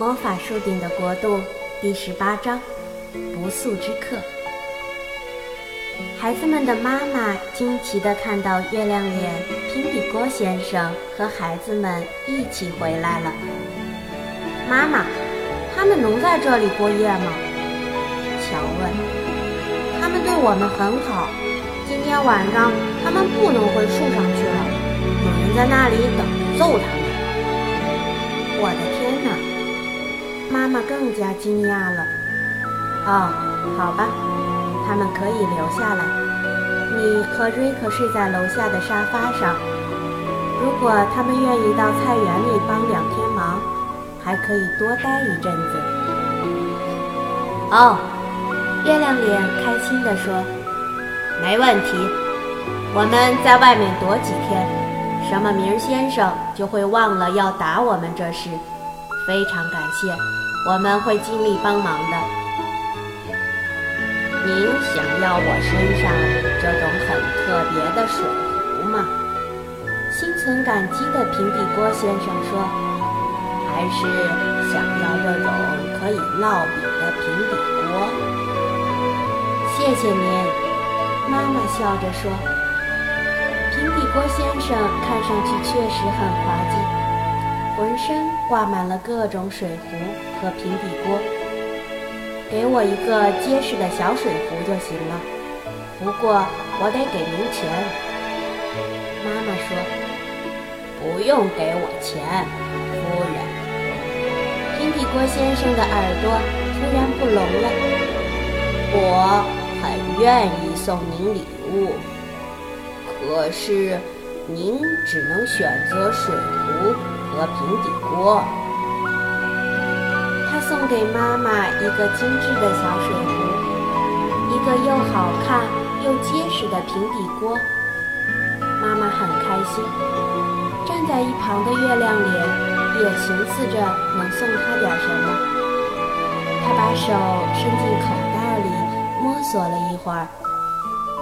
魔法树顶的国度第十八章：不速之客。孩子们的妈妈惊奇地看到月亮脸平底锅先生和孩子们一起回来了。妈妈，他们能在这里过夜吗？乔问。他们对我们很好，今天晚上他们不能回树上去了，有人在那里等着揍他们。我的天哪！妈妈更加惊讶了。哦，好吧，他们可以留下来。你和瑞克睡在楼下的沙发上。如果他们愿意到菜园里帮两天忙，还可以多待一阵子。哦，月亮脸开心地说：“没问题，我们在外面躲几天，什么明先生就会忘了要打我们这事。非常感谢。”我们会尽力帮忙的。您想要我身上这种很特别的水壶吗？心存感激的平底锅先生说：“还是想要这种可以烙饼的平底锅？”谢谢您，妈妈笑着说。平底锅先生看上去确实很滑稽。浑身挂满了各种水壶和平底锅，给我一个结实的小水壶就行了。不过我得给您钱。妈妈说：“不用给我钱，夫人。”平底锅先生的耳朵突然不聋了。我很愿意送您礼物，可是您只能选择水壶。和平底锅，他送给妈妈一个精致的小水壶，一个又好看又结实的平底锅。妈妈很开心，站在一旁的月亮脸也寻思着能送他点什么。他把手伸进口袋里摸索了一会儿，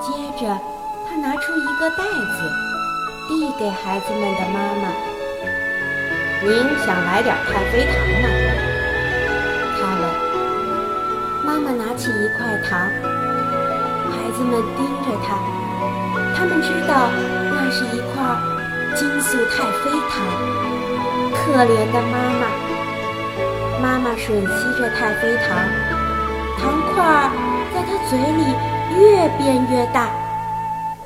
接着他拿出一个袋子，递给孩子们的妈妈。您想来点太妃糖吗？他问。妈妈拿起一块糖，孩子们盯着他，他们知道那是一块金素太妃糖。可怜的妈妈，妈妈吮吸着太妃糖，糖块在她嘴里越变越大，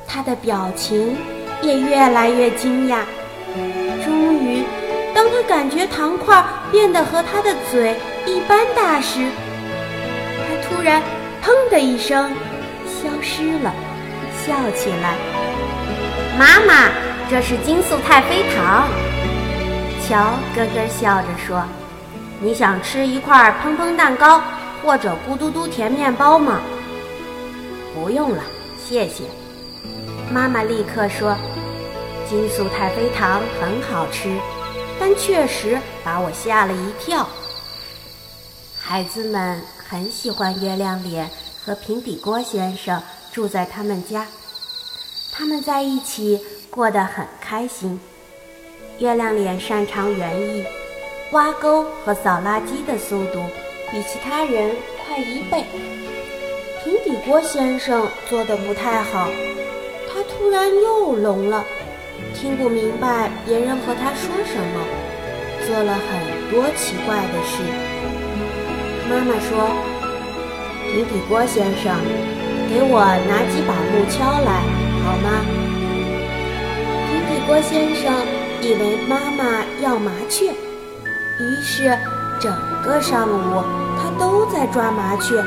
她的表情也越来越惊讶。当他感觉糖块变得和他的嘴一般大时，他突然“砰”的一声消失了，笑起来。妈妈，这是金素太妃糖。乔咯咯笑着说：“你想吃一块砰砰蛋糕或者咕嘟嘟甜面包吗？”不用了，谢谢。妈妈立刻说：“金素太妃糖很好吃。”但确实把我吓了一跳。孩子们很喜欢月亮脸和平底锅先生住在他们家，他们在一起过得很开心。月亮脸擅长园艺，挖沟和扫垃圾的速度比其他人快一倍。平底锅先生做的不太好，他突然又聋了。听不明白别人和他说什么，做了很多奇怪的事。妈妈说：“平底锅先生，给我拿几把木锹来，好吗？”平底锅先生以为妈妈要麻雀，于是整个上午他都在抓麻雀。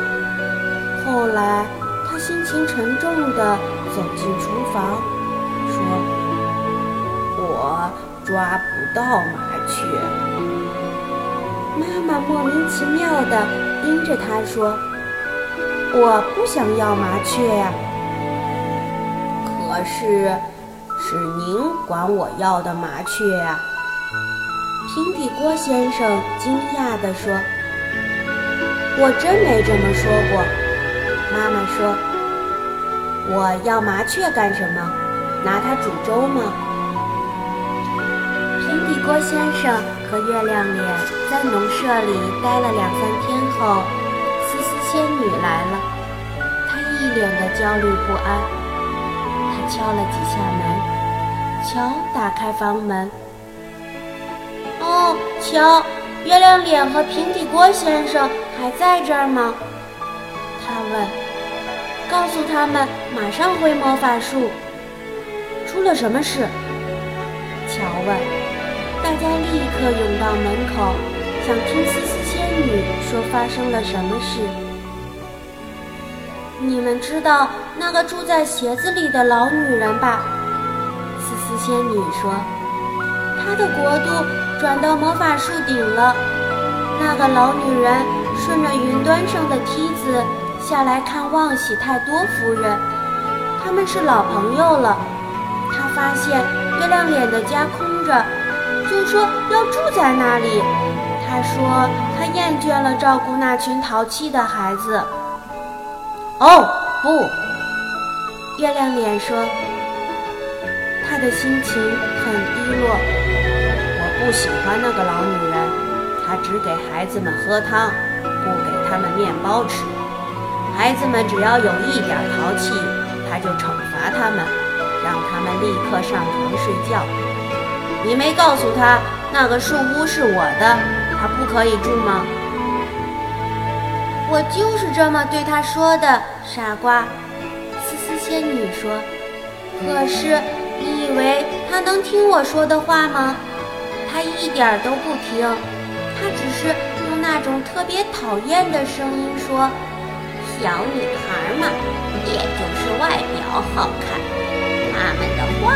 后来他心情沉重地走进厨房，我抓不到麻雀。妈妈莫名其妙地盯着他说：“我不想要麻雀呀。”可是，是您管我要的麻雀呀。平底锅先生惊讶地说：“我真没这么说过。”妈妈说：“我要麻雀干什么？拿它煮粥吗？”锅先生和月亮脸在农舍里待了两三天后，思思仙女来了。她一脸的焦虑不安。她敲了几下门，乔打开房门。哦，乔，月亮脸和平底锅先生还在这儿吗？他问。告诉他们马上回魔法树。出了什么事？乔问。大家立刻涌到门口，想听思思仙女说发生了什么事。你们知道那个住在鞋子里的老女人吧？思思仙女说。她的国度转到魔法树顶了。那个老女人顺着云端上的梯子下来看望喜太多夫人，他们是老朋友了。她发现月亮脸的家空着。就说要住在那里。他说他厌倦了照顾那群淘气的孩子。哦，不，月亮脸说，他的心情很低落。我不喜欢那个老女人，她只给孩子们喝汤，不给他们面包吃。孩子们只要有一点淘气，他就惩罚他们，让他们立刻上床睡觉。你没告诉他那个树屋是我的，他不可以住吗？我就是这么对他说的，傻瓜。思思仙女说。可是你以为他能听我说的话吗？他一点都不听，他只是用那种特别讨厌的声音说：“小女孩嘛，也就是外表好看，他们的话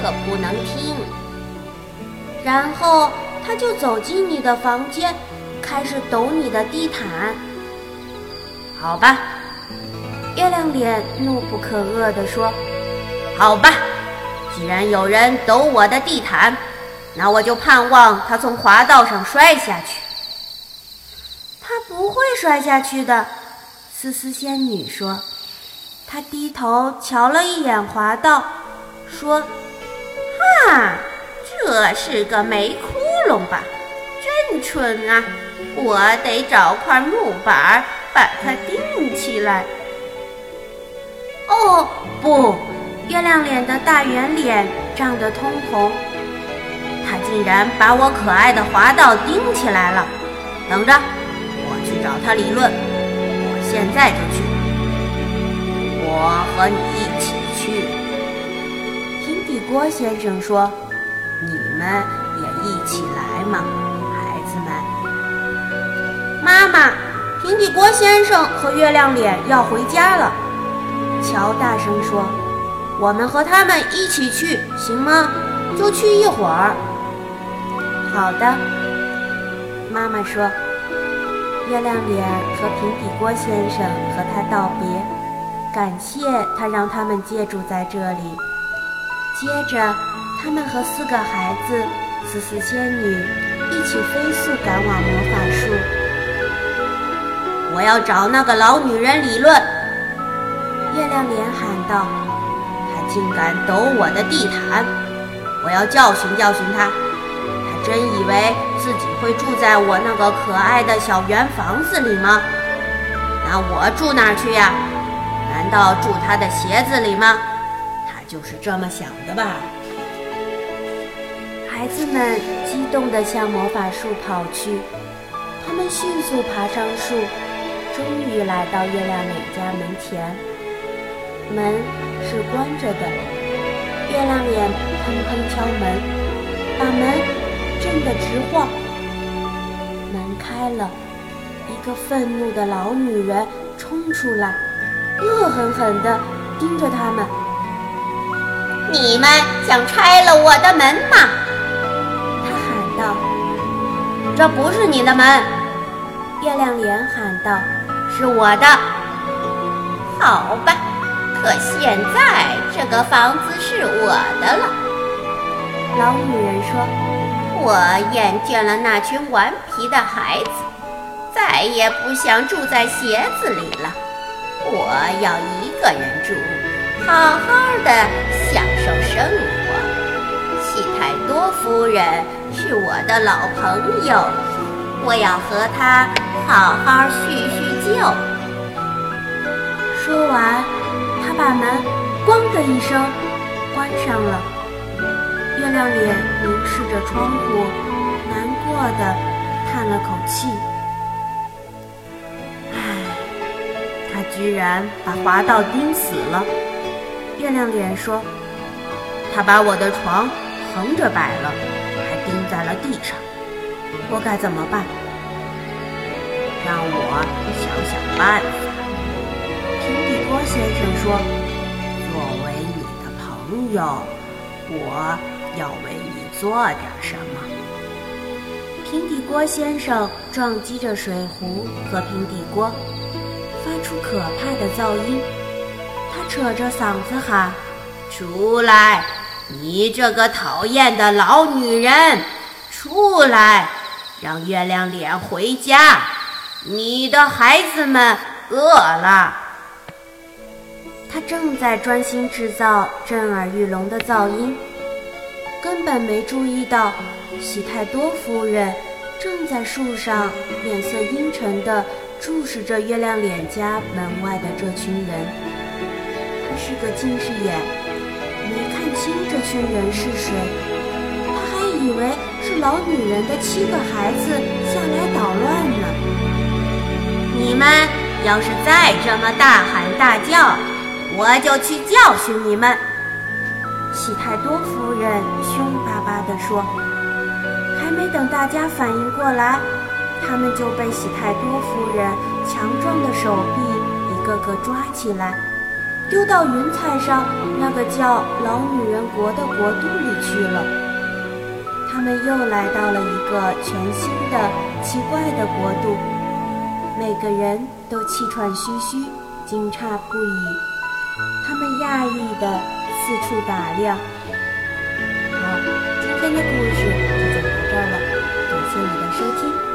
可不能听。”然后他就走进你的房间，开始抖你的地毯。好吧，月亮脸怒不可遏地说：“好吧，既然有人抖我的地毯，那我就盼望他从滑道上摔下去。”他不会摔下去的，思思仙女说。她低头瞧了一眼滑道，说：“哈。”这是个煤窟窿吧？真蠢啊！我得找块木板把它钉起来。哦不！月亮脸的大圆脸涨得通红，他竟然把我可爱的滑道钉起来了。等着，我去找他理论。我现在就去。我和你一起去。平底锅先生说。们也一起来嘛，孩子们。妈妈，平底锅先生和月亮脸要回家了。乔大声说：“我们和他们一起去，行吗？就去一会儿。”好的，妈妈说。月亮脸和平底锅先生和他道别，感谢他让他们借住在这里。接着。他们和四个孩子、四四仙女一起飞速赶往魔法树。我要找那个老女人理论！月亮脸喊道：“她竟敢抖我的地毯！我要教训教训她！她真以为自己会住在我那个可爱的小圆房子里吗？那我住哪儿去呀？难道住她的鞋子里吗？她就是这么想的吧？”孩子们激动地向魔法树跑去，他们迅速爬上树，终于来到月亮脸家门前。门是关着的，月亮脸砰砰敲门，把门震得直晃。门开了，一个愤怒的老女人冲出来，恶狠狠地盯着他们：“你们想拆了我的门吗？”这不是你的门，月亮脸喊道：“是我的。”好吧，可现在这个房子是我的了。”老女人说：“我厌倦了那群顽皮的孩子，再也不想住在鞋子里了。我要一个人住，好好的享受生活。”西太多夫人是我的老朋友，我要和他好好叙叙旧。说完，他把门“咣”的一声关上了。月亮脸凝视着窗户，难过的叹了口气。唉，他居然把滑道钉死了。月亮脸说：“他把我的床横着摆了，还钉在了地上。我该怎么办？让我想想办法。”平底锅先生说：“作为你的朋友，我要为你做点什么。”平底锅先生撞击着水壶和平底锅，发出可怕的噪音。他扯着嗓子喊：“出来，你这个讨厌的老女人！出来，让月亮脸回家。你的孩子们饿了。”他正在专心制造震耳欲聋的噪音，根本没注意到喜太多夫人正在树上脸色阴沉地注视着月亮脸家门外的这群人。他是个近视眼，清这群人是谁。他还以为是老女人的七个孩子下来捣乱呢。你们要是再这么大喊大叫，我就去教训你们。”喜太多夫人凶巴巴地说。还没等大家反应过来，他们就被喜太多夫人强壮的手臂一个个抓起来。丢到云彩上那个叫老女人国的国度里去了。他们又来到了一个全新的、奇怪的国度，每个人都气喘吁吁、惊诧不已。他们讶异地四处打量。好，今天的故事就讲到这儿了，感谢你的收听。